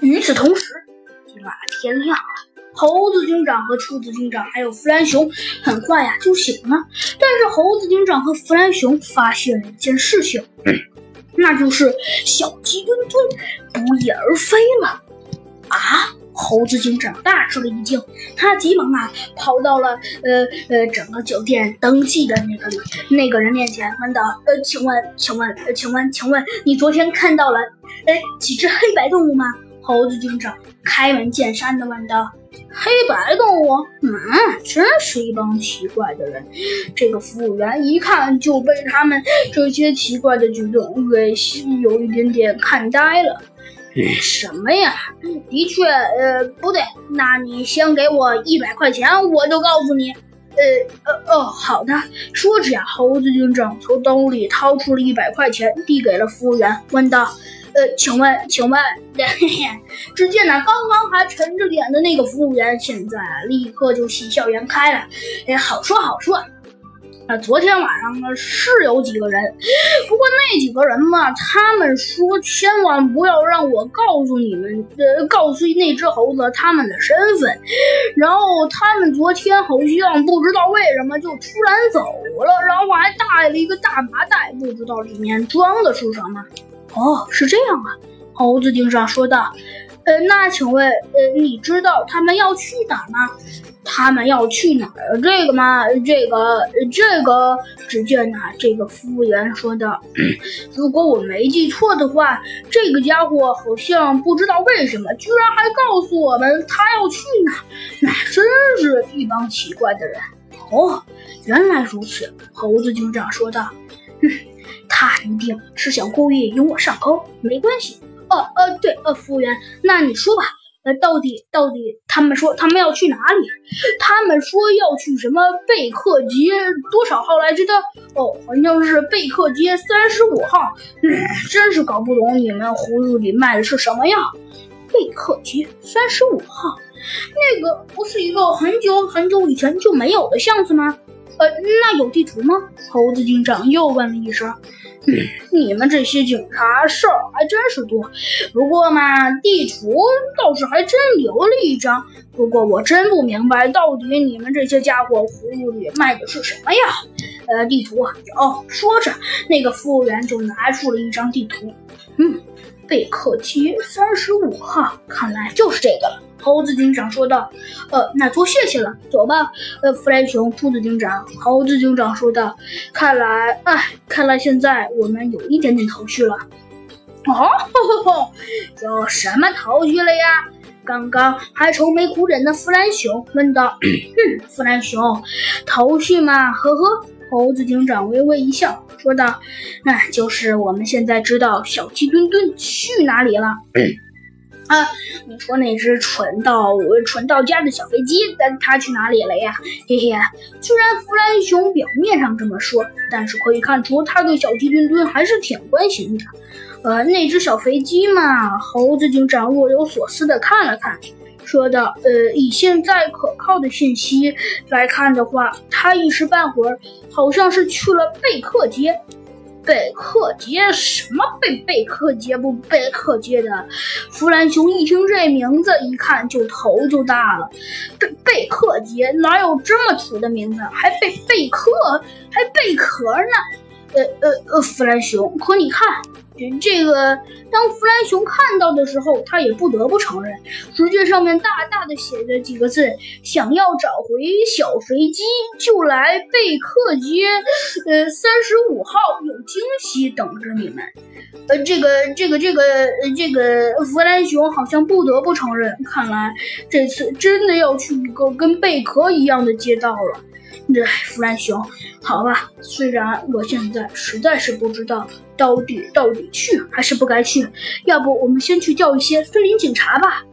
与此同时，天啊，天亮了。猴子警长和兔子警长还有弗兰熊很快呀就醒了。但是猴子警长和弗兰熊发现了一件事情，那就是小鸡墩墩不翼而飞了。啊！猴子警长大吃了一惊，他急忙啊跑到了呃呃整个酒店登记的那个那个人面前，问道：“呃，请问，请问，呃，请问，请问，你昨天看到了呃几只黑白动物吗？”猴子警长开门见山的问道：“黑白动物？嗯，真是一帮奇怪的人。”这个服务员一看就被他们这些奇怪的举动给有一点点看呆了。什么呀？的确，呃，不对，那你先给我一百块钱，我就告诉你。呃，呃，哦，好的。说着呀，猴子警长从兜里掏出了一百块钱，递给了服务员，问道：“呃，请问，请问？”只见那刚刚还沉着脸的那个服务员，现在立刻就喜笑颜开了。哎，好说好说。啊，昨天晚上呢是有几个人，不过那几个人嘛，他们说千万不要让我告诉你们，呃，告诉那只猴子他们的身份。然后他们昨天好像不知道为什么就突然走了，然后还带了一个大麻袋，不知道里面装的是什么。哦，是这样啊，猴子警长说道。呃，那请问，呃，你知道他们要去哪儿吗？他们要去哪儿？这个吗？这个，这个，只见呐，这个服务员说道：“ 如果我没记错的话，这个家伙好像不知道为什么，居然还告诉我们他要去哪儿。那真是一帮奇怪的人。”哦，原来如此，猴子警长说道：“嗯，他一定是想故意引我上钩。没关系。”哦呃，对，呃，服务员，那你说吧，呃，到底到底他们说他们要去哪里？他们说要去什么贝克街多少号来着的？哦，好像是贝克街三十五号。嗯，真是搞不懂你们葫芦里卖的是什么药。贝克街三十五号，那个不是一个很久很久以前就没有的巷子吗？呃，那有地图吗？猴子警长又问了一声。你们这些警察事儿还真是多，不过嘛，地图倒是还真留了一张。不过我真不明白，到底你们这些家伙葫芦里卖的是什么呀？呃，地图哦，说着，那个服务员就拿出了一张地图。嗯，贝克街三十五号，看来就是这个了。猴子警长说道：“呃，那多谢谢了，走吧。”呃，弗莱熊、兔子警长、猴子警长说道：“看来，哎，看来现在我们有一点点头绪了。”哦，有什么头绪了呀？刚刚还愁眉苦脸的弗兰熊问道：“哼，弗兰熊，头绪嘛，呵呵。”猴子警长微微一笑说道：“那就是我们现在知道小鸡墩墩去哪里了。”啊，你说那只蠢到蠢到家的小飞机，但它去哪里了呀？嘿嘿，虽然弗兰熊表面上这么说，但是可以看出他对小鸡墩墩还是挺关心的。呃，那只小飞机嘛，猴子警长若有所思的看了看，说道：“呃，以现在可靠的信息来看的话，它一时半会儿好像是去了贝克街。”贝克街什么贝贝克街不贝克街的？弗兰熊一听这名字，一看就头就大了。贝贝克街哪有这么土的名字？还贝贝克，还贝壳呢？呃呃呃，弗兰熊，可你看。这个，当弗兰熊看到的时候，他也不得不承认，只见上面大大的写着几个字：“想要找回小飞机，就来贝克街，呃，三十五号有惊喜等着你们。”呃，这个，这个，这个，这个，弗兰熊好像不得不承认，看来这次真的要去一个跟贝壳一样的街道了。这弗兰熊，好吧，虽然我现在实在是不知道到底到底去还是不该去，要不我们先去叫一些森林警察吧。